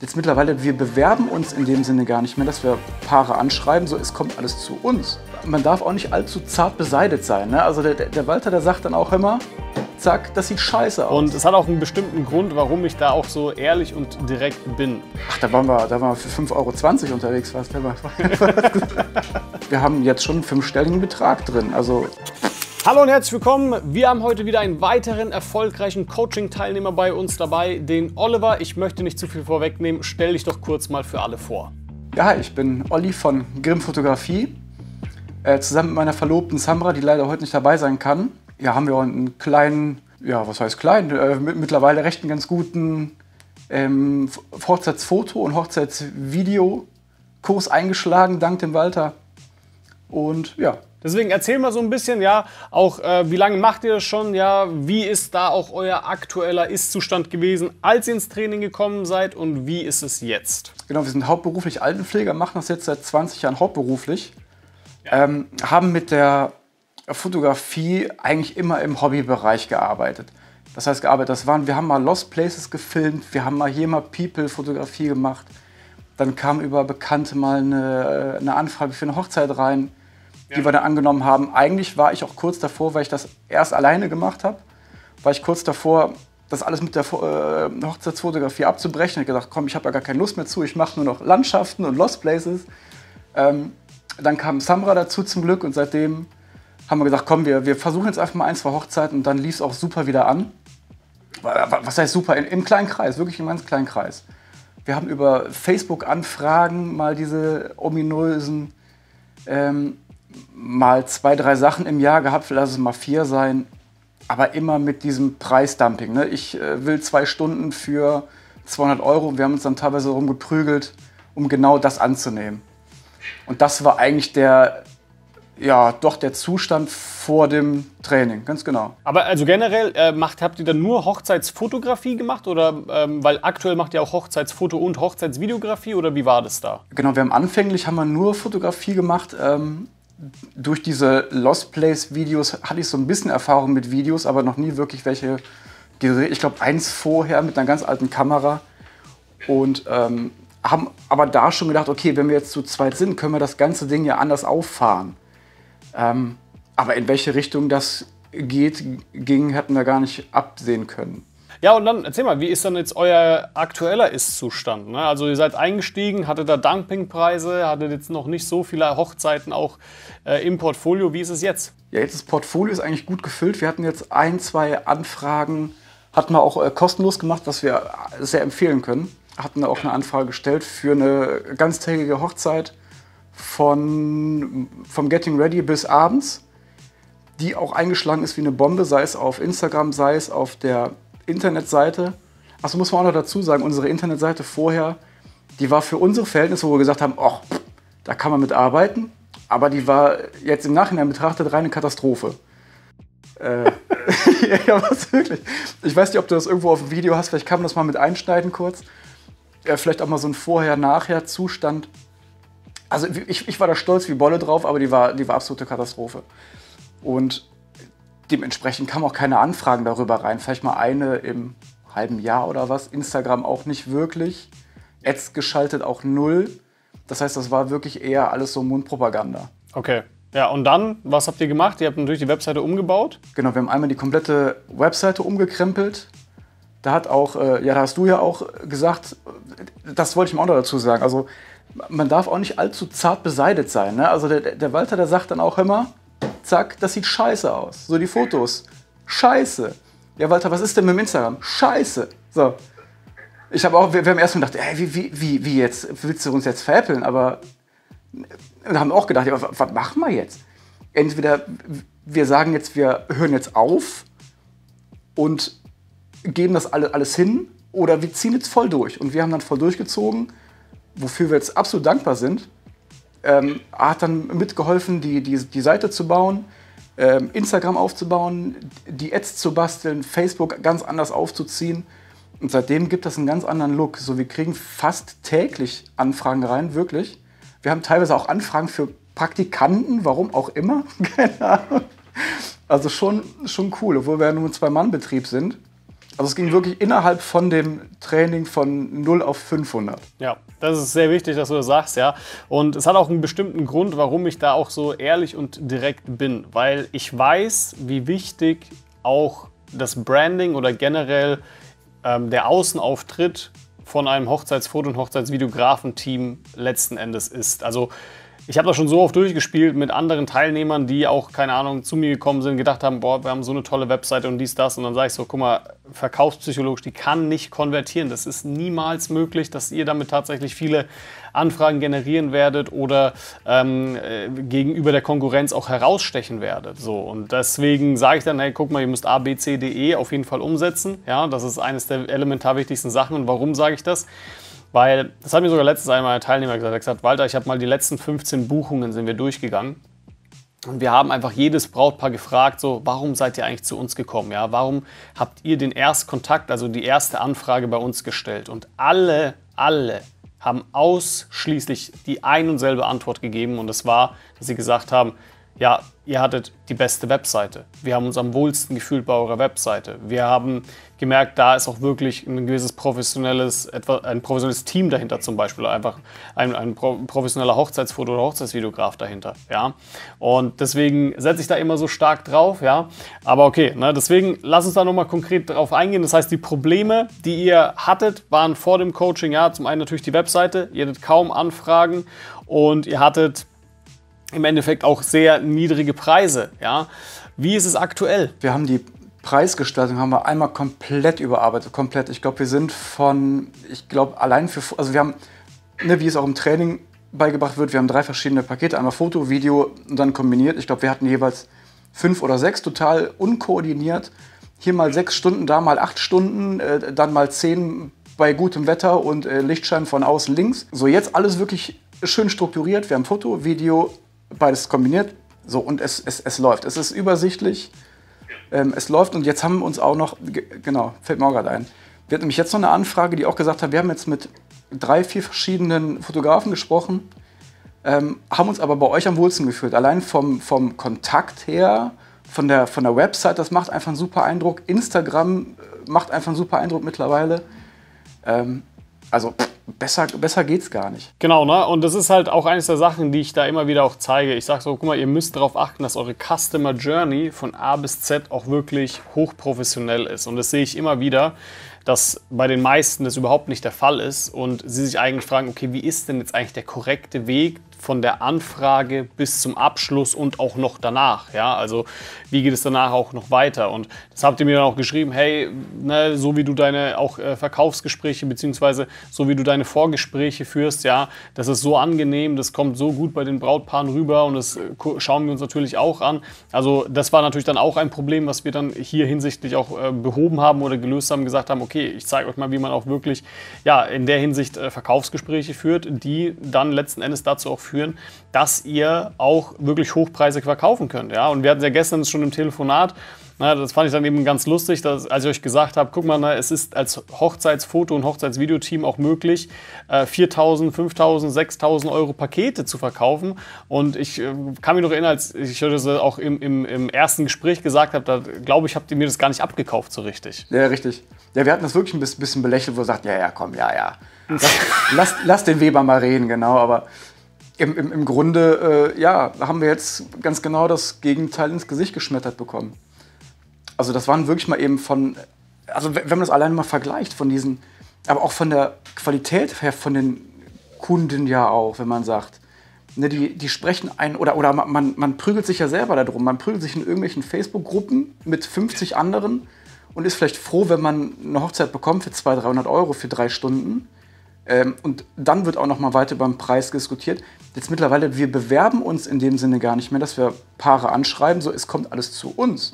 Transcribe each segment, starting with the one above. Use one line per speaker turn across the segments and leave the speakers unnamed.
jetzt mittlerweile, wir bewerben uns in dem Sinne gar nicht mehr, dass wir Paare anschreiben, so es kommt alles zu uns. Man darf auch nicht allzu zart beseitigt sein. Ne? Also der, der Walter, der sagt dann auch immer, zack, das sieht scheiße aus.
Und es hat auch einen bestimmten Grund, warum ich da auch so ehrlich und direkt bin.
Ach, da waren wir, da waren wir für 5,20 Euro unterwegs fast. wir haben jetzt schon einen fünfstelligen Betrag drin. Also
Hallo und herzlich willkommen. Wir haben heute wieder einen weiteren erfolgreichen Coaching-Teilnehmer bei uns dabei, den Oliver. Ich möchte nicht zu viel vorwegnehmen. Stell dich doch kurz mal für alle vor.
Ja, ich bin Olli von Grimm Fotografie. Äh, zusammen mit meiner Verlobten Samra, die leider heute nicht dabei sein kann. Ja, haben wir einen kleinen, ja, was heißt klein, äh, mittlerweile recht einen ganz guten ähm, Hochzeitsfoto- und Hochzeitsvideo-Kurs eingeschlagen, dank dem Walter. Und ja,
Deswegen erzähl mal so ein bisschen, ja, auch äh, wie lange macht ihr das schon, ja, wie ist da auch euer aktueller Ist-Zustand gewesen, als ihr ins Training gekommen seid und wie ist es jetzt?
Genau, wir sind hauptberuflich Altenpfleger, machen das jetzt seit 20 Jahren hauptberuflich, ja. ähm, haben mit der Fotografie eigentlich immer im Hobbybereich gearbeitet. Das heißt gearbeitet, das waren, wir haben mal Lost Places gefilmt, wir haben mal hier mal People-Fotografie gemacht, dann kam über Bekannte mal eine, eine Anfrage für eine Hochzeit rein die wir dann angenommen haben. Eigentlich war ich auch kurz davor, weil ich das erst alleine gemacht habe, war ich kurz davor, das alles mit der äh, Hochzeitsfotografie abzubrechen. Ich habe gedacht, komm, ich habe ja gar keine Lust mehr zu, ich mache nur noch Landschaften und Lost Places. Ähm, dann kam Samra dazu zum Glück und seitdem haben wir gesagt, komm, wir, wir versuchen jetzt einfach mal ein, zwei Hochzeiten und dann lief es auch super wieder an. Was heißt super? Im kleinen Kreis, wirklich im ganz kleinen Kreis. Wir haben über Facebook-Anfragen mal diese ominösen ähm, mal zwei, drei Sachen im Jahr gehabt, lass es mal vier sein, aber immer mit diesem Preisdumping. Ne? Ich äh, will zwei Stunden für 200 Euro und wir haben uns dann teilweise rumgeprügelt, um genau das anzunehmen. Und das war eigentlich der, ja, doch der Zustand vor dem Training, ganz genau.
Aber also generell äh, macht, habt ihr dann nur Hochzeitsfotografie gemacht oder ähm, weil aktuell macht ihr auch Hochzeitsfoto und Hochzeitsvideografie oder wie war das da?
Genau, wir haben anfänglich haben wir nur Fotografie gemacht. Ähm, durch diese Lost Place Videos hatte ich so ein bisschen Erfahrung mit Videos, aber noch nie wirklich welche gedreht. Ich glaube, eins vorher mit einer ganz alten Kamera. Und ähm, haben aber da schon gedacht, okay, wenn wir jetzt zu zweit sind, können wir das ganze Ding ja anders auffahren. Ähm, aber in welche Richtung das geht, ging, hätten wir gar nicht absehen können.
Ja, und dann erzähl mal, wie ist dann jetzt euer aktueller Ist-Zustand? Ne? Also ihr seid eingestiegen, hattet da Dumpingpreise, hattet jetzt noch nicht so viele Hochzeiten auch äh, im Portfolio. Wie ist es jetzt?
Ja, jetzt das Portfolio ist eigentlich gut gefüllt. Wir hatten jetzt ein, zwei Anfragen, hatten wir auch äh, kostenlos gemacht, was wir sehr empfehlen können. Hatten auch eine Anfrage gestellt für eine ganztägige Hochzeit von, vom Getting Ready bis abends, die auch eingeschlagen ist wie eine Bombe, sei es auf Instagram, sei es auf der Internetseite. Achso, muss man auch noch dazu sagen, unsere Internetseite vorher, die war für unsere Verhältnisse, wo wir gesagt haben, ach, da kann man mit arbeiten. Aber die war jetzt im Nachhinein betrachtet reine Katastrophe. äh, ja, was wirklich. Ich weiß nicht, ob du das irgendwo auf dem Video hast, vielleicht kann man das mal mit einschneiden kurz. Ja, vielleicht auch mal so ein Vorher-Nachher-Zustand. Also ich, ich war da stolz wie Bolle drauf, aber die war, die war absolute Katastrophe. Und dementsprechend kamen auch keine Anfragen darüber rein. Vielleicht mal eine im halben Jahr oder was. Instagram auch nicht wirklich. Ads geschaltet auch null. Das heißt, das war wirklich eher alles so Mundpropaganda.
Okay. Ja, und dann, was habt ihr gemacht? Ihr habt natürlich die Webseite umgebaut.
Genau, wir haben einmal die komplette Webseite umgekrempelt. Da hat auch, äh, ja, da hast du ja auch gesagt, das wollte ich mir auch noch dazu sagen. Also, man darf auch nicht allzu zart beseitigt sein. Ne? Also, der, der Walter, der sagt dann auch immer, zack, das sieht scheiße aus. So die Fotos. Scheiße. Ja, Walter, was ist denn mit dem Instagram? Scheiße. So. Ich habe auch, wir, wir, haben erst gedacht, ey, wie, wie, wie, wie jetzt? Willst du uns jetzt veräppeln? Aber wir haben auch gedacht, ja, was, was machen wir jetzt? Entweder wir sagen jetzt, wir hören jetzt auf und geben das alles hin oder wir ziehen jetzt voll durch. Und wir haben dann voll durchgezogen, wofür wir jetzt absolut dankbar sind ähm, hat dann mitgeholfen, die, die, die Seite zu bauen, ähm, Instagram aufzubauen, die Ads zu basteln, Facebook ganz anders aufzuziehen. Und seitdem gibt das einen ganz anderen Look. So, wir kriegen fast täglich Anfragen rein, wirklich. Wir haben teilweise auch Anfragen für Praktikanten, warum auch immer. Keine Ahnung. Also schon, schon cool, obwohl wir ja nur ein Zwei-Mann-Betrieb sind. Also es ging wirklich innerhalb von dem Training von 0 auf 500.
Ja, das ist sehr wichtig, dass du das sagst, ja. Und es hat auch einen bestimmten Grund, warum ich da auch so ehrlich und direkt bin. Weil ich weiß, wie wichtig auch das Branding oder generell ähm, der Außenauftritt von einem Hochzeitsfoto- und Hochzeitsvideografen-Team letzten Endes ist. Also ich habe das schon so oft durchgespielt mit anderen Teilnehmern, die auch, keine Ahnung, zu mir gekommen sind, gedacht haben, boah, wir haben so eine tolle Webseite und dies, das. Und dann sage ich so, guck mal, verkaufspsychologisch, die kann nicht konvertieren. Das ist niemals möglich, dass ihr damit tatsächlich viele Anfragen generieren werdet oder ähm, äh, gegenüber der Konkurrenz auch herausstechen werdet. So, und deswegen sage ich dann, hey, guck mal, ihr müsst A, B, C, D, E auf jeden Fall umsetzen. Ja, das ist eines der elementar wichtigsten Sachen. Und warum sage ich das? Weil, das hat mir sogar letztens einmal ein Teilnehmer gesagt, er gesagt, Walter, ich habe mal die letzten 15 Buchungen sind wir durchgegangen. Und wir haben einfach jedes Brautpaar gefragt, so, warum seid ihr eigentlich zu uns gekommen? Ja, warum habt ihr den Erstkontakt, also die erste Anfrage bei uns gestellt? Und alle, alle haben ausschließlich die ein und selbe Antwort gegeben. Und das war, dass sie gesagt haben, ja, ihr hattet die beste Webseite. Wir haben uns am wohlsten gefühlt bei eurer Webseite. Wir haben gemerkt, da ist auch wirklich ein gewisses professionelles, ein professionelles Team dahinter zum Beispiel, einfach ein, ein professioneller Hochzeitsfoto- oder Hochzeitsvideograf dahinter, ja. Und deswegen setze ich da immer so stark drauf, ja. Aber okay, ne, deswegen lass uns da nochmal konkret drauf eingehen. Das heißt, die Probleme, die ihr hattet, waren vor dem Coaching, ja, zum einen natürlich die Webseite, ihr hattet kaum Anfragen und ihr hattet im Endeffekt auch sehr niedrige Preise. Ja? Wie ist es aktuell?
Wir haben die Preisgestaltung haben wir einmal komplett überarbeitet, komplett. Ich glaube, wir sind von, ich glaube, allein für, also wir haben, ne, wie es auch im Training beigebracht wird, wir haben drei verschiedene Pakete, einmal Foto, Video und dann kombiniert. Ich glaube, wir hatten jeweils fünf oder sechs, total unkoordiniert. Hier mal sechs Stunden, da mal acht Stunden, äh, dann mal zehn bei gutem Wetter und äh, Lichtschein von außen links. So, jetzt alles wirklich schön strukturiert. Wir haben Foto, Video, beides kombiniert. So, und es, es, es läuft. Es ist übersichtlich. Ähm, es läuft und jetzt haben wir uns auch noch, genau, fällt mir auch gerade ein. Wir hatten nämlich jetzt noch eine Anfrage, die auch gesagt hat, wir haben jetzt mit drei, vier verschiedenen Fotografen gesprochen, ähm, haben uns aber bei euch am wohlsten gefühlt. Allein vom, vom Kontakt her, von der, von der Website, das macht einfach einen super Eindruck. Instagram äh, macht einfach einen super Eindruck mittlerweile. Ähm, also besser, besser geht's gar nicht.
Genau, ne? Und das ist halt auch eines der Sachen, die ich da immer wieder auch zeige. Ich sage so, guck mal, ihr müsst darauf achten, dass eure Customer Journey von A bis Z auch wirklich hochprofessionell ist. Und das sehe ich immer wieder, dass bei den meisten das überhaupt nicht der Fall ist und sie sich eigentlich fragen, okay, wie ist denn jetzt eigentlich der korrekte Weg, von der Anfrage bis zum Abschluss und auch noch danach. Ja? Also wie geht es danach auch noch weiter? Und das habt ihr mir dann auch geschrieben, hey, ne, so wie du deine auch äh, Verkaufsgespräche beziehungsweise so wie du deine Vorgespräche führst, ja, das ist so angenehm, das kommt so gut bei den Brautpaaren rüber und das äh, schauen wir uns natürlich auch an. Also das war natürlich dann auch ein Problem, was wir dann hier hinsichtlich auch äh, behoben haben oder gelöst haben, gesagt haben, okay, ich zeige euch mal, wie man auch wirklich ja, in der Hinsicht äh, Verkaufsgespräche führt, die dann letzten Endes dazu auch führen, dass ihr auch wirklich hochpreisig verkaufen könnt. Ja? Und wir hatten ja gestern schon im Telefonat, na, das fand ich dann eben ganz lustig, dass, als ich euch gesagt habe, guck mal, na, es ist als Hochzeitsfoto- und Hochzeitsvideoteam auch möglich, äh, 4.000, 5.000, 6.000 Euro Pakete zu verkaufen. Und ich äh, kann mich noch erinnern, als ich das auch im, im, im ersten Gespräch gesagt habe, da glaube ich, habt ihr mir das gar nicht abgekauft so richtig.
Ja, richtig. Ja, wir hatten das wirklich ein bisschen belächelt, wo er sagt, ja, ja, komm, ja, ja. Lass, lass, lass den Weber mal reden, genau. Aber im, im, im Grunde, äh, ja, haben wir jetzt ganz genau das Gegenteil ins Gesicht geschmettert bekommen. Also das waren wirklich mal eben von, also wenn man das alleine mal vergleicht von diesen, aber auch von der Qualität her von den Kunden ja auch, wenn man sagt, ne, die, die sprechen ein, oder, oder man, man prügelt sich ja selber darum, man prügelt sich in irgendwelchen Facebook-Gruppen mit 50 anderen und ist vielleicht froh, wenn man eine Hochzeit bekommt für 200, 300 Euro für drei Stunden. Ähm, und dann wird auch noch mal weiter beim Preis diskutiert. Jetzt mittlerweile, wir bewerben uns in dem Sinne gar nicht mehr, dass wir Paare anschreiben, so es kommt alles zu uns.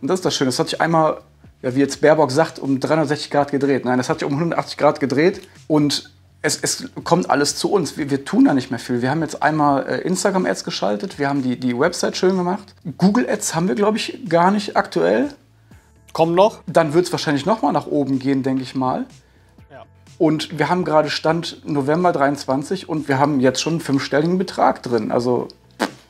Und das ist das Schöne. Das hat sich einmal, ja, wie jetzt Baerbock sagt, um 360 Grad gedreht. Nein, das hat sich um 180 Grad gedreht und es, es kommt alles zu uns. Wir, wir, tun da nicht mehr viel. Wir haben jetzt einmal äh, Instagram-Ads geschaltet, wir haben die, die Website schön gemacht. Google-Ads haben wir, glaube ich, gar nicht aktuell.
Kommen noch?
Dann wird es wahrscheinlich noch mal nach oben gehen, denke ich mal. Und wir haben gerade Stand November 23 und wir haben jetzt schon einen fünfstelligen Betrag drin. Also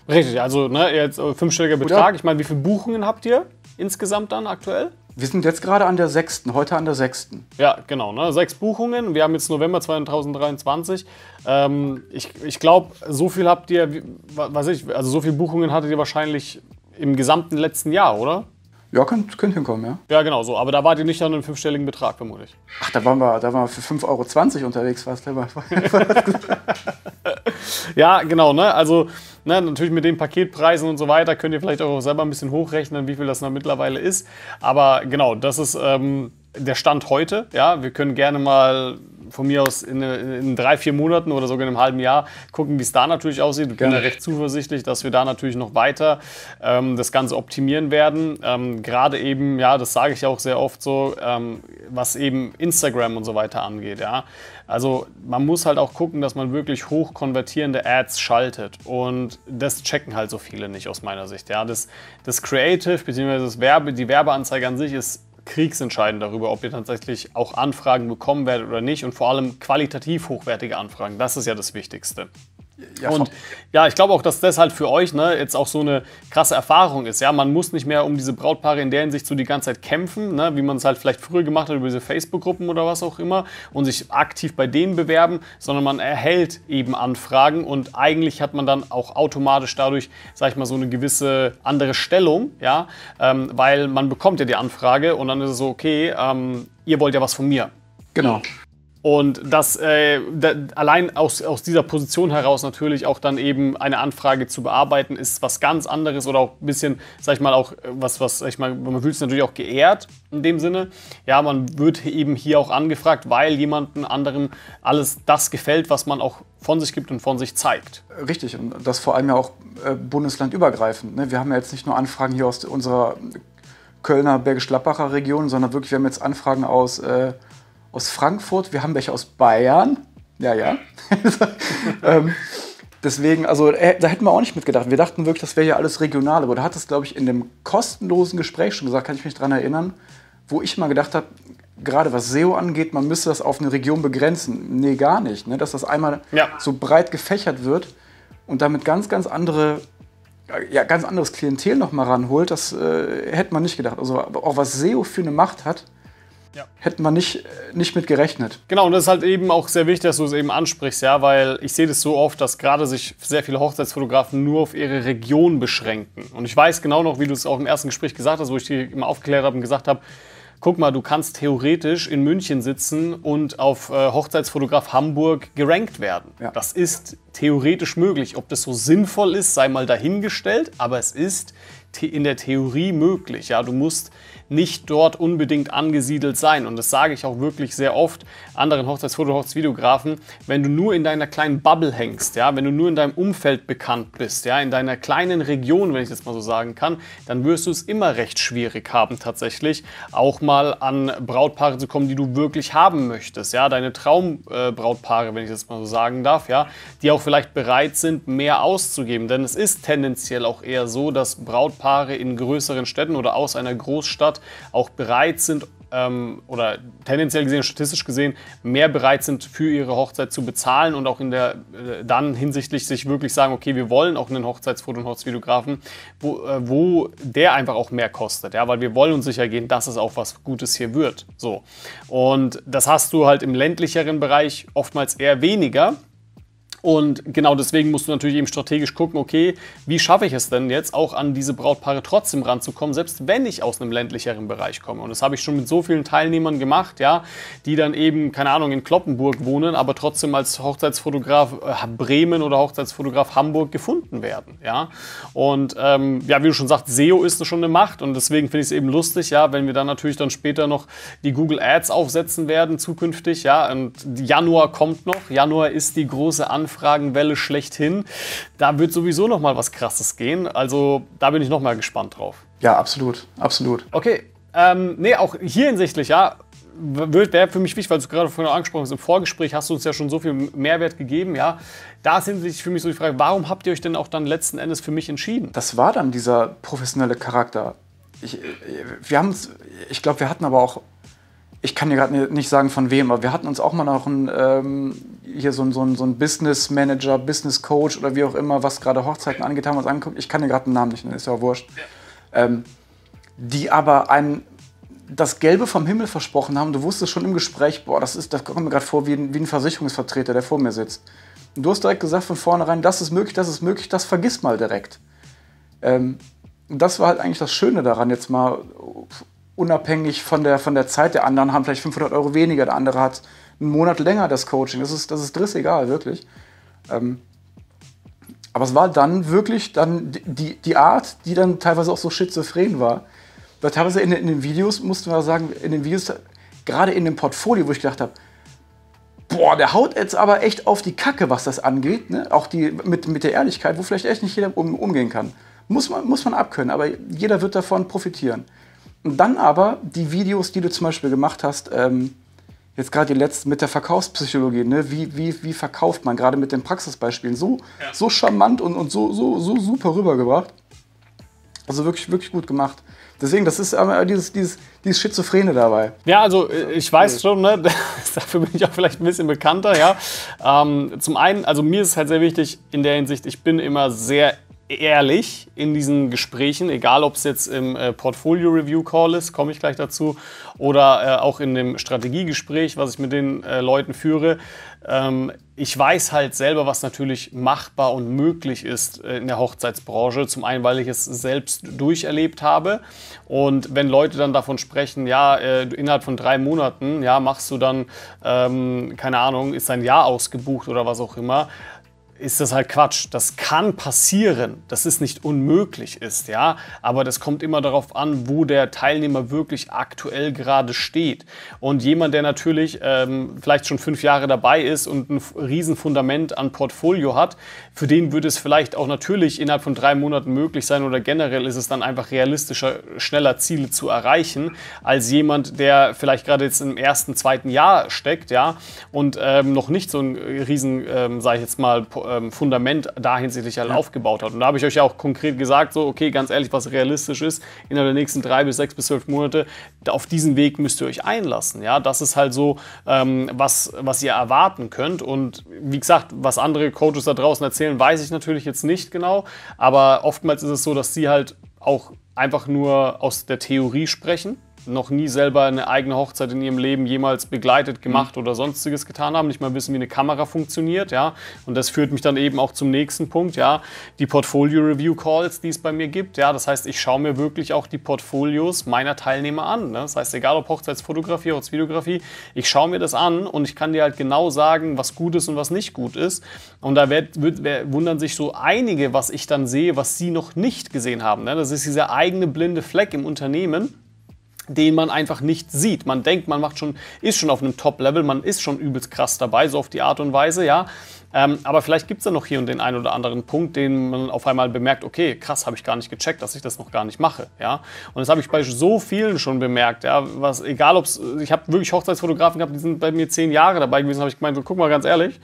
Richtig, also ne, jetzt äh, fünfstelliger Betrag. Oder? Ich meine, wie viele Buchungen habt ihr insgesamt dann aktuell?
Wir sind jetzt gerade an der sechsten, heute an der sechsten.
Ja, genau. Ne? Sechs Buchungen. Wir haben jetzt November 2023. Ähm, ich ich glaube, so viel habt ihr, was ich, also so viele Buchungen hattet ihr wahrscheinlich im gesamten letzten Jahr, oder?
Ja, könnte könnt hinkommen, ja.
Ja, genau so. Aber da wart ihr nicht an einem fünfstelligen Betrag, vermutlich.
Ach, da waren wir, da waren wir für 5,20 Euro unterwegs, war es
Ja, genau. Ne? Also ne, natürlich mit den Paketpreisen und so weiter könnt ihr vielleicht auch selber ein bisschen hochrechnen, wie viel das dann mittlerweile ist. Aber genau, das ist ähm, der Stand heute. Ja, wir können gerne mal von mir aus in, in, drei, vier Monaten oder sogar in einem halben Jahr gucken, wie es da natürlich aussieht. Ich bin ja recht zuversichtlich, dass wir da natürlich noch weiter ähm, das Ganze optimieren werden. Ähm, Gerade eben, ja, das sage ich auch sehr oft so, ähm, was eben Instagram und so weiter angeht. Ja. Also man muss halt auch gucken, dass man wirklich hoch konvertierende Ads schaltet. Und das checken halt so viele nicht aus meiner Sicht. Ja. Das, das Creative bzw. Das Werbe, die Werbeanzeige an sich ist kriegsentscheidend darüber, ob ihr tatsächlich auch Anfragen bekommen werdet oder nicht und vor allem qualitativ hochwertige Anfragen. Das ist ja das Wichtigste. Ja, und ja, ich glaube auch, dass das halt für euch ne, jetzt auch so eine krasse Erfahrung ist. Ja, man muss nicht mehr um diese Brautpaare in der Hinsicht so die ganze Zeit kämpfen, ne, wie man es halt vielleicht früher gemacht hat über diese Facebook-Gruppen oder was auch immer und sich aktiv bei denen bewerben, sondern man erhält eben Anfragen und eigentlich hat man dann auch automatisch dadurch, sag ich mal, so eine gewisse andere Stellung, ja, ähm, weil man bekommt ja die Anfrage und dann ist es so, okay, ähm, ihr wollt ja was von mir.
Genau.
Und das äh, da, allein aus, aus dieser Position heraus natürlich auch dann eben eine Anfrage zu bearbeiten, ist was ganz anderes oder auch ein bisschen, sag ich mal, auch was, was, sag ich mal, man fühlt sich natürlich auch geehrt in dem Sinne. Ja, man wird eben hier auch angefragt, weil jemandem anderem alles das gefällt, was man auch von sich gibt und von sich zeigt.
Richtig, und das vor allem ja auch äh, bundeslandübergreifend. Ne? Wir haben ja jetzt nicht nur Anfragen hier aus unserer Kölner Bergisch-Gladbacher Region, sondern wirklich, wir haben jetzt Anfragen aus äh, aus Frankfurt, wir haben welche aus Bayern. Ja, ja. ähm, deswegen, also äh, da hätten wir auch nicht mitgedacht. Wir dachten wirklich, das wäre ja alles regional. Aber da hat es, glaube ich, in dem kostenlosen Gespräch schon gesagt, kann ich mich daran erinnern, wo ich mal gedacht habe, gerade was SEO angeht, man müsste das auf eine Region begrenzen. Nee, gar nicht. Ne? Dass das einmal ja. so breit gefächert wird und damit ganz, ganz andere ja, ganz anderes Klientel noch mal ranholt, das äh, hätte man nicht gedacht. Also auch was SEO für eine Macht hat, ja. Hätten wir nicht, nicht mit gerechnet.
Genau, und das ist halt eben auch sehr wichtig, dass du es eben ansprichst, ja, weil ich sehe das so oft, dass gerade sich sehr viele Hochzeitsfotografen nur auf ihre Region beschränken. Und ich weiß genau noch, wie du es auch im ersten Gespräch gesagt hast, wo ich dir immer aufgeklärt habe und gesagt habe, guck mal, du kannst theoretisch in München sitzen und auf äh, Hochzeitsfotograf Hamburg gerankt werden. Ja. Das ist theoretisch möglich. Ob das so sinnvoll ist, sei mal dahingestellt, aber es ist in der Theorie möglich. Ja, du musst nicht dort unbedingt angesiedelt sein. Und das sage ich auch wirklich sehr oft anderen Hochzeitsfoto, Hochzeitsvideografen, wenn du nur in deiner kleinen Bubble hängst, ja, wenn du nur in deinem Umfeld bekannt bist, ja, in deiner kleinen Region, wenn ich das mal so sagen kann, dann wirst du es immer recht schwierig haben tatsächlich, auch mal an Brautpaare zu kommen, die du wirklich haben möchtest, ja, deine Traumbrautpaare, äh, wenn ich das mal so sagen darf, ja, die auch vielleicht bereit sind, mehr auszugeben, denn es ist tendenziell auch eher so, dass Brautpaare in größeren Städten oder aus einer Großstadt auch bereit sind ähm, oder tendenziell gesehen, statistisch gesehen, mehr bereit sind für ihre Hochzeit zu bezahlen und auch in der äh, dann hinsichtlich sich wirklich sagen, okay, wir wollen auch einen Hochzeitsfoto- und Hochzeitsvideografen, wo, äh, wo der einfach auch mehr kostet, ja, weil wir wollen uns sicher gehen, dass es auch was Gutes hier wird. So. Und das hast du halt im ländlicheren Bereich oftmals eher weniger. Und genau deswegen musst du natürlich eben strategisch gucken, okay, wie schaffe ich es denn jetzt auch an diese Brautpaare trotzdem ranzukommen, selbst wenn ich aus einem ländlicheren Bereich komme. Und das habe ich schon mit so vielen Teilnehmern gemacht, ja, die dann eben, keine Ahnung, in Kloppenburg wohnen, aber trotzdem als Hochzeitsfotograf äh, Bremen oder Hochzeitsfotograf Hamburg gefunden werden, ja. Und ähm, ja, wie du schon sagst, SEO ist schon eine Macht und deswegen finde ich es eben lustig, ja, wenn wir dann natürlich dann später noch die Google Ads aufsetzen werden zukünftig, ja. Und Januar kommt noch. Januar ist die große Anfrage Anfragenwelle schlechthin. Da wird sowieso noch mal was Krasses gehen. Also da bin ich noch mal gespannt drauf.
Ja, absolut, absolut.
Okay, ähm, nee, auch hier hinsichtlich, ja, wäre für mich wichtig, weil du gerade vorhin angesprochen hast, im Vorgespräch hast du uns ja schon so viel Mehrwert gegeben, ja. Da ist hinsichtlich für mich so die Frage, warum habt ihr euch denn auch dann letzten Endes für mich entschieden?
Das war dann dieser professionelle Charakter. Ich, wir haben ich glaube, wir hatten aber auch ich kann dir gerade nicht sagen von wem, aber wir hatten uns auch mal noch einen, ähm, hier so, so, so einen Business Manager, Business Coach oder wie auch immer, was gerade Hochzeiten angeht, haben wir uns angeguckt. Ich kann dir gerade den Namen nicht nennen, ist ja wurscht. Ja. Ähm, die aber einen, das Gelbe vom Himmel versprochen haben. Du wusstest schon im Gespräch, boah, das, ist, das kommt mir gerade vor wie ein, wie ein Versicherungsvertreter, der vor mir sitzt. Und du hast direkt gesagt von vornherein, das ist möglich, das ist möglich, das vergiss mal direkt. Ähm, das war halt eigentlich das Schöne daran, jetzt mal unabhängig von der, von der Zeit. Der anderen haben vielleicht 500 Euro weniger, der andere hat einen Monat länger das Coaching. Das ist, das ist egal, wirklich. Ähm, aber es war dann wirklich dann die, die Art, die dann teilweise auch so schizophren war. Weil teilweise in, in den Videos, mussten wir sagen, in den Videos, gerade in dem Portfolio, wo ich gedacht habe, boah, der haut jetzt aber echt auf die Kacke, was das angeht. Ne? Auch die, mit, mit der Ehrlichkeit, wo vielleicht echt nicht jeder um, umgehen kann. Muss man, muss man abkönnen, aber jeder wird davon profitieren. Und dann aber die Videos, die du zum Beispiel gemacht hast, ähm, jetzt gerade die letzten mit der Verkaufspsychologie, ne? wie, wie, wie verkauft man, gerade mit den Praxisbeispielen, so, ja. so charmant und, und so, so, so super rübergebracht. Also wirklich, wirklich gut gemacht. Deswegen, das ist aber dieses, dieses, dieses Schizophrene dabei.
Ja, also äh, ich weiß schon, ne? dafür bin ich auch vielleicht ein bisschen bekannter, ja. Ähm, zum einen, also mir ist es halt sehr wichtig in der Hinsicht, ich bin immer sehr ehrlich in diesen Gesprächen, egal ob es jetzt im äh, Portfolio-Review-Call ist, komme ich gleich dazu, oder äh, auch in dem Strategiegespräch, was ich mit den äh, Leuten führe. Ähm, ich weiß halt selber, was natürlich machbar und möglich ist äh, in der Hochzeitsbranche. Zum einen, weil ich es selbst durcherlebt habe. Und wenn Leute dann davon sprechen, ja, äh, innerhalb von drei Monaten, ja, machst du dann, ähm, keine Ahnung, ist dein Jahr ausgebucht oder was auch immer, ist das halt Quatsch. Das kann passieren, dass es nicht unmöglich ist, ja. Aber das kommt immer darauf an, wo der Teilnehmer wirklich aktuell gerade steht. Und jemand, der natürlich ähm, vielleicht schon fünf Jahre dabei ist und ein Riesenfundament an Portfolio hat, für den würde es vielleicht auch natürlich innerhalb von drei Monaten möglich sein oder generell ist es dann einfach realistischer, schneller Ziele zu erreichen, als jemand, der vielleicht gerade jetzt im ersten, zweiten Jahr steckt, ja, und ähm, noch nicht so ein riesen, ähm, sage ich jetzt mal, ähm, Fundament da hinsichtlich halt ja. aufgebaut hat. Und da habe ich euch ja auch konkret gesagt, so, okay, ganz ehrlich, was realistisch ist, innerhalb der nächsten drei bis sechs bis zwölf Monate, auf diesen Weg müsst ihr euch einlassen. Ja, das ist halt so, ähm, was, was ihr erwarten könnt. Und wie gesagt, was andere Coaches da draußen erzählen, weiß ich natürlich jetzt nicht genau. Aber oftmals ist es so, dass sie halt auch einfach nur aus der Theorie sprechen noch nie selber eine eigene Hochzeit in ihrem Leben jemals begleitet, gemacht mhm. oder sonstiges getan haben, nicht mal wissen, wie eine Kamera funktioniert, ja. Und das führt mich dann eben auch zum nächsten Punkt, ja, die Portfolio Review Calls, die es bei mir gibt, ja. Das heißt, ich schaue mir wirklich auch die Portfolios meiner Teilnehmer an. Ne? Das heißt, egal ob Hochzeitsfotografie, Hochzeitsvideografie, ich schaue mir das an und ich kann dir halt genau sagen, was gut ist und was nicht gut ist. Und da wird, wird, wundern sich so einige, was ich dann sehe, was sie noch nicht gesehen haben. Ne? Das ist dieser eigene blinde Fleck im Unternehmen den man einfach nicht sieht. Man denkt, man macht schon, ist schon auf einem Top-Level, man ist schon übelst krass dabei, so auf die Art und Weise, ja. Ähm, aber vielleicht gibt es da noch hier und den einen oder anderen Punkt, den man auf einmal bemerkt, okay, krass, habe ich gar nicht gecheckt, dass ich das noch gar nicht mache, ja. Und das habe ich bei so vielen schon bemerkt, ja. Was, egal ob ich habe wirklich Hochzeitsfotografen gehabt, die sind bei mir zehn Jahre dabei gewesen, habe ich gemeint, so, guck mal ganz ehrlich,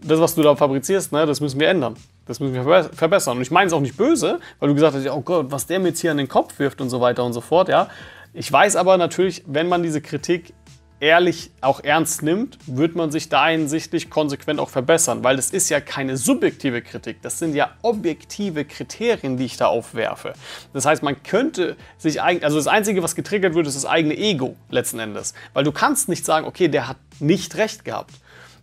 das, was du da fabrizierst, ne, das müssen wir ändern. Das müssen wir verbessern. Und ich meine es auch nicht böse, weil du gesagt hast, oh Gott, was der mir jetzt hier an den Kopf wirft und so weiter und so fort, ja. Ich weiß aber natürlich, wenn man diese Kritik ehrlich auch ernst nimmt, wird man sich da hinsichtlich konsequent auch verbessern, weil das ist ja keine subjektive Kritik, das sind ja objektive Kriterien, die ich da aufwerfe. Das heißt, man könnte sich eigentlich, also das Einzige, was getriggert wird, ist das eigene Ego letzten Endes, weil du kannst nicht sagen, okay, der hat nicht recht gehabt.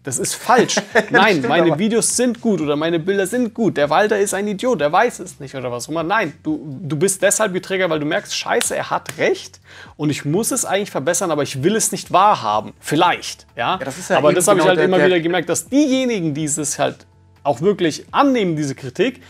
Das ist falsch. Nein, meine aber. Videos sind gut oder meine Bilder sind gut. Der Walter ist ein Idiot, der weiß es nicht oder was auch immer. Nein, du, du bist deshalb getriggert, weil du merkst, scheiße, er hat recht und ich muss es eigentlich verbessern, aber ich will es nicht wahrhaben. Vielleicht, ja. ja, das ja aber das habe genau ich halt immer wieder gemerkt, dass diejenigen, die es halt auch wirklich annehmen, diese Kritik,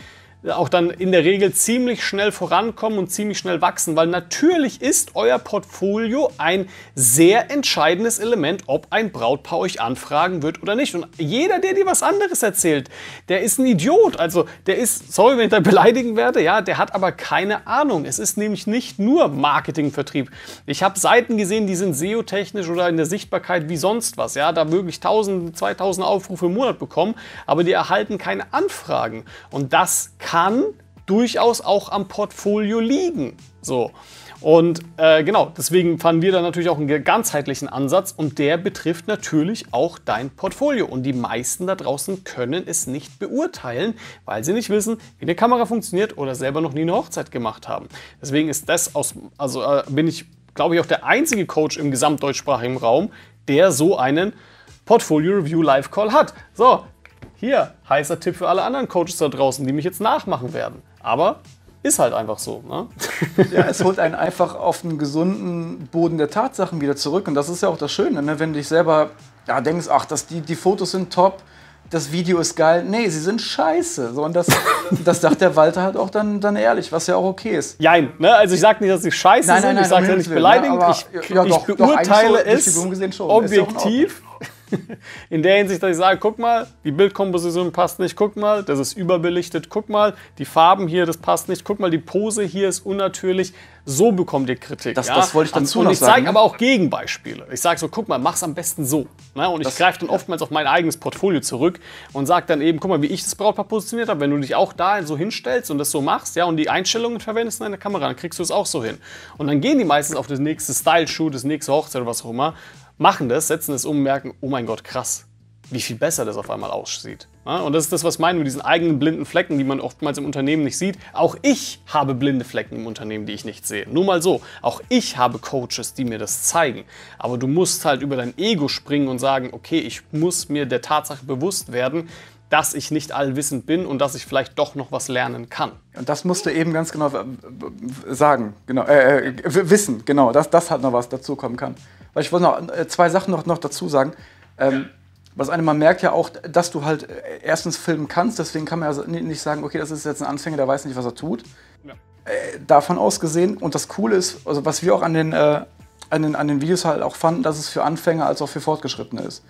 auch dann in der Regel ziemlich schnell vorankommen und ziemlich schnell wachsen, weil natürlich ist euer Portfolio ein sehr entscheidendes Element, ob ein Brautpaar euch anfragen wird oder nicht. Und jeder, der dir was anderes erzählt, der ist ein Idiot. Also der ist, sorry, wenn ich da beleidigen werde, ja, der hat aber keine Ahnung. Es ist nämlich nicht nur Marketingvertrieb. Ich habe Seiten gesehen, die sind SEO-technisch oder in der Sichtbarkeit wie sonst was, ja, da wirklich 1000, 2000 Aufrufe im Monat bekommen, aber die erhalten keine Anfragen. Und das kann kann durchaus auch am Portfolio liegen. So. Und äh, genau, deswegen fanden wir da natürlich auch einen ganzheitlichen Ansatz und der betrifft natürlich auch dein Portfolio. Und die meisten da draußen können es nicht beurteilen, weil sie nicht wissen, wie eine Kamera funktioniert oder selber noch nie eine Hochzeit gemacht haben. Deswegen ist das aus, also äh, bin ich glaube ich, auch der einzige Coach im gesamtdeutschsprachigen Raum, der so einen Portfolio Review Live Call hat. So, hier, heißer Tipp für alle anderen Coaches da draußen, die mich jetzt nachmachen werden. Aber ist halt einfach so. Ne?
Ja, es holt einen einfach auf den gesunden Boden der Tatsachen wieder zurück. Und das ist ja auch das Schöne, ne? wenn du dich selber ja, denkst, ach, das, die, die Fotos sind top, das Video ist geil. Nee, sie sind scheiße. So, und das, das sagt der Walter halt auch dann, dann ehrlich, was ja auch okay ist.
Jein, ne? Also ich sage nicht, dass sie scheiße
Nein,
sind,
nein, nein,
ich sage ja nicht
Willen,
beleidigend,
ne?
Ich,
ja,
ich
doch, doch,
beurteile
so,
es objektiv. In der Hinsicht, dass ich sage, guck mal, die Bildkomposition passt nicht, guck mal, das ist überbelichtet, guck mal, die Farben hier, das passt nicht, guck mal, die Pose hier ist unnatürlich. So bekommt ihr Kritik.
Das-
ja?
das wollte ich dazu
Und
noch
ich zeige
ne?
aber auch Gegenbeispiele. Ich sage so, guck mal, mach's am besten so. Ne? Und ich greife dann oftmals auf mein eigenes Portfolio zurück und sage dann eben, guck mal, wie ich das Brautpaar positioniert habe. Wenn du dich auch da so hinstellst und das so machst, ja, und die Einstellungen verwendest in deiner Kamera, dann kriegst du es auch so hin. Und dann gehen die meistens auf das nächste Style-Shoot, das nächste Hochzeit oder was auch immer, machen das, setzen es um, merken, oh mein Gott, krass, wie viel besser das auf einmal aussieht. Und das ist das, was ich meine mit diesen eigenen blinden Flecken, die man oftmals im Unternehmen nicht sieht. Auch ich habe blinde Flecken im Unternehmen, die ich nicht sehe. Nur mal so. Auch ich habe Coaches, die mir das zeigen. Aber du musst halt über dein Ego springen und sagen, okay, ich muss mir der Tatsache bewusst werden, dass ich nicht allwissend bin und dass ich vielleicht doch noch was lernen kann.
Und das musst du eben ganz genau äh, sagen, genau, äh, äh, wissen, genau, dass das halt noch was dazukommen kann. Weil ich wollte noch äh, zwei Sachen noch, noch dazu sagen. Ähm, was eine, man merkt ja auch, dass du halt äh, erstens filmen kannst, deswegen kann man ja ni- nicht sagen, okay, das ist jetzt ein Anfänger, der weiß nicht, was er tut.
Ja.
Äh, davon ausgesehen, und das Coole ist, also was wir auch an den, äh, an, den, an den Videos halt auch fanden, dass es für Anfänger als auch für Fortgeschrittene ist.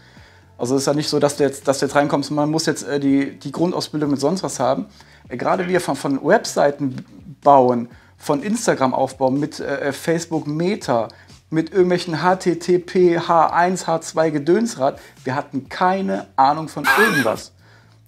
Also es ist ja nicht so, dass du jetzt, dass du jetzt reinkommst man muss jetzt äh, die, die Grundausbildung mit sonst was haben. Äh, gerade wir von, von Webseiten bauen, von Instagram aufbauen, mit äh, Facebook Meta, mit irgendwelchen HTTP, H1, H2 Gedönsrad. Wir hatten keine Ahnung von irgendwas.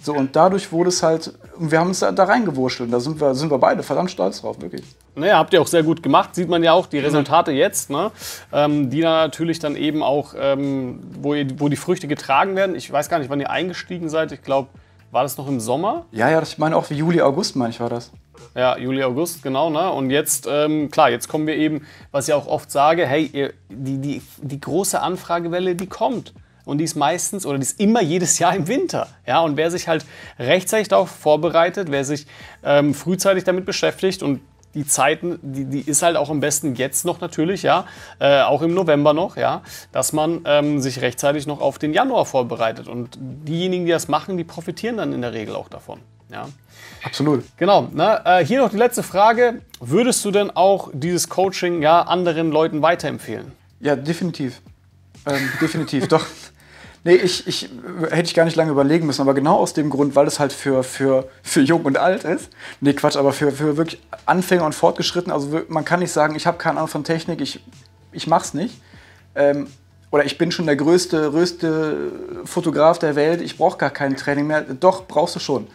So, und dadurch wurde es halt, wir haben uns da, da reingewurschtelt. Da sind wir, sind wir beide verdammt stolz drauf, wirklich.
Naja, habt ihr auch sehr gut gemacht. Sieht man ja auch die Resultate jetzt, ne? ähm, die natürlich dann eben auch, ähm, wo, ihr, wo die Früchte getragen werden. Ich weiß gar nicht, wann ihr eingestiegen seid. Ich glaube, war das noch im Sommer?
Ja, ja, ich meine auch wie Juli, August, meine ich, war das.
Ja, Juli, August, genau. Ne? Und jetzt, ähm, klar, jetzt kommen wir eben, was ich auch oft sage, hey, die, die, die große Anfragewelle, die kommt. Und die ist meistens oder die ist immer jedes Jahr im Winter. Ja, und wer sich halt rechtzeitig darauf vorbereitet, wer sich ähm, frühzeitig damit beschäftigt und die Zeiten, die, die ist halt auch am besten jetzt noch natürlich, ja, äh, auch im November noch, ja, dass man ähm, sich rechtzeitig noch auf den Januar vorbereitet. Und diejenigen, die das machen, die profitieren dann in der Regel auch davon. Ja.
Absolut.
Genau. Ne? Äh, hier noch die letzte Frage. Würdest du denn auch dieses Coaching ja anderen Leuten weiterempfehlen?
Ja, definitiv. Ähm, definitiv, doch. Nee, ich, ich hätte ich gar nicht lange überlegen müssen, aber genau aus dem Grund, weil es halt für, für, für jung und alt ist. Nee, Quatsch, aber für, für wirklich Anfänger und Fortgeschritten. Also man kann nicht sagen, ich habe keine Ahnung von Technik, ich, ich mach's nicht. Ähm, oder ich bin schon der größte, größte Fotograf der Welt, ich brauche gar kein Training mehr. Doch, brauchst du schon.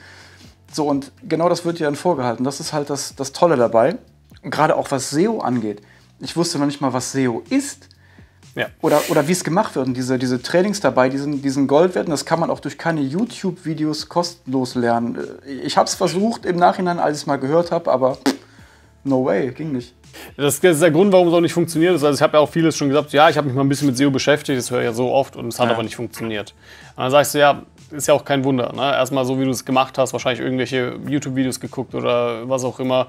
So, und genau das wird dir dann vorgehalten. Das ist halt das, das Tolle dabei. Und gerade auch was SEO angeht. Ich wusste noch nicht mal, was SEO ist
Ja.
oder, oder wie es gemacht wird. Und diese, diese Trainings dabei, diesen, diesen Gold werden, das kann man auch durch keine YouTube-Videos kostenlos lernen. Ich habe es versucht im Nachhinein, als ich es mal gehört habe, aber no way, ging nicht.
Das ist der Grund, warum es auch nicht funktioniert. Also ich habe ja auch vieles schon gesagt, ja, ich habe mich mal ein bisschen mit SEO beschäftigt, das höre ich ja so oft und es hat
Ja.
aber nicht funktioniert. Und dann sagst du, ja, ist ja auch kein Wunder. Ne? Erstmal so, wie du es gemacht hast, wahrscheinlich irgendwelche YouTube-Videos geguckt oder was auch immer.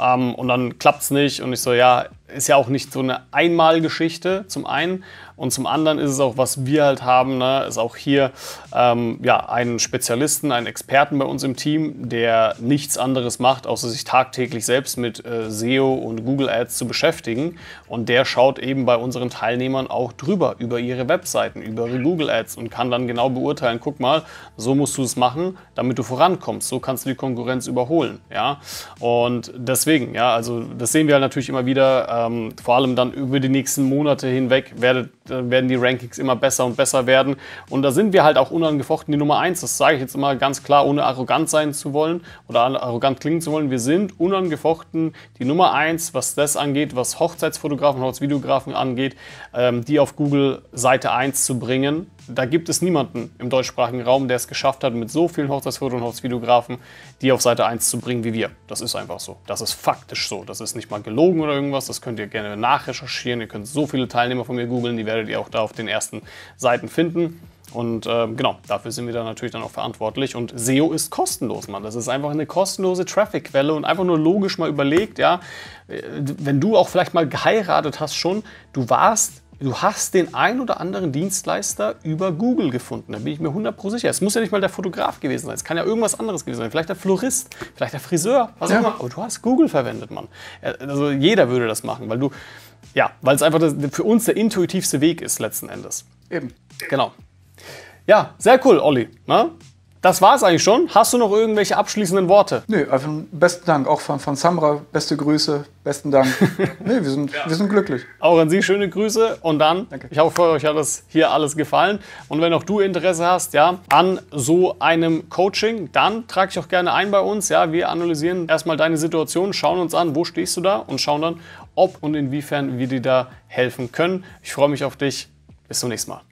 Ähm, und dann klappt es nicht. Und ich so, ja, ist ja auch nicht so eine Einmalgeschichte zum einen. Und zum anderen ist es auch, was wir halt haben, ne, ist auch hier ähm, ja, einen Spezialisten, einen Experten bei uns im Team, der nichts anderes macht, außer sich tagtäglich selbst mit äh, SEO und Google Ads zu beschäftigen. Und der schaut eben bei unseren Teilnehmern auch drüber, über ihre Webseiten, über ihre Google Ads und kann dann genau beurteilen, guck mal, so musst du es machen, damit du vorankommst. So kannst du die Konkurrenz überholen. Ja? Und deswegen, ja, also das sehen wir halt natürlich immer wieder, ähm, vor allem dann über die nächsten Monate hinweg werdet, äh, werden die Rankings immer besser und besser werden. Und da sind wir halt auch unangefochten die Nummer eins. Das sage ich jetzt immer ganz klar, ohne arrogant sein zu wollen oder arrogant klingen zu wollen. Wir sind unangefochten die Nummer eins, was das angeht, was Hochzeitsfotografen, Hochzeitsvideografen angeht, ähm, die auf Google Seite 1 zu bringen da gibt es niemanden im deutschsprachigen Raum, der es geschafft hat, mit so vielen Hochzeitsfoto- und Hochzeitsvideografen die auf Seite 1 zu bringen wie wir. Das ist einfach so. Das ist faktisch so. Das ist nicht mal gelogen oder irgendwas. Das könnt ihr gerne nachrecherchieren. Ihr könnt so viele Teilnehmer von mir googeln, die werdet ihr auch da auf den ersten Seiten finden. Und äh, genau, dafür sind wir dann natürlich dann auch verantwortlich. Und SEO ist kostenlos, Mann. Das ist einfach eine kostenlose Traffic-Quelle und einfach nur logisch mal überlegt, ja, äh, wenn du auch vielleicht mal geheiratet hast schon, du warst Du hast den ein oder anderen Dienstleister über Google gefunden. Da bin ich mir 100% sicher. Es muss ja nicht mal der Fotograf gewesen sein. Es kann ja irgendwas anderes gewesen sein. Vielleicht der Florist, vielleicht der Friseur, was auch
Ja.
immer. Aber du hast Google verwendet, Mann. Also jeder würde das machen, weil du, ja, weil es einfach das, für uns der intuitivste Weg ist letzten Endes.
Eben.
Genau. Ja, sehr cool, Olli. Ne? Das war es eigentlich schon. Hast du noch irgendwelche abschließenden Worte?
Nö, einfach besten Dank. Auch von, von Samra, beste Grüße, besten Dank. nee, wir sind, wir sind glücklich.
Auch an Sie schöne Grüße und dann,
Danke.
ich hoffe, euch hat das hier alles gefallen. Und wenn auch du Interesse hast, ja, an so einem Coaching, dann trag dich auch gerne ein bei uns. Ja, wir analysieren erstmal deine Situation, schauen uns an, wo stehst du da und schauen dann, ob und inwiefern wir dir da helfen können. Ich freue mich auf dich. Bis zum nächsten Mal.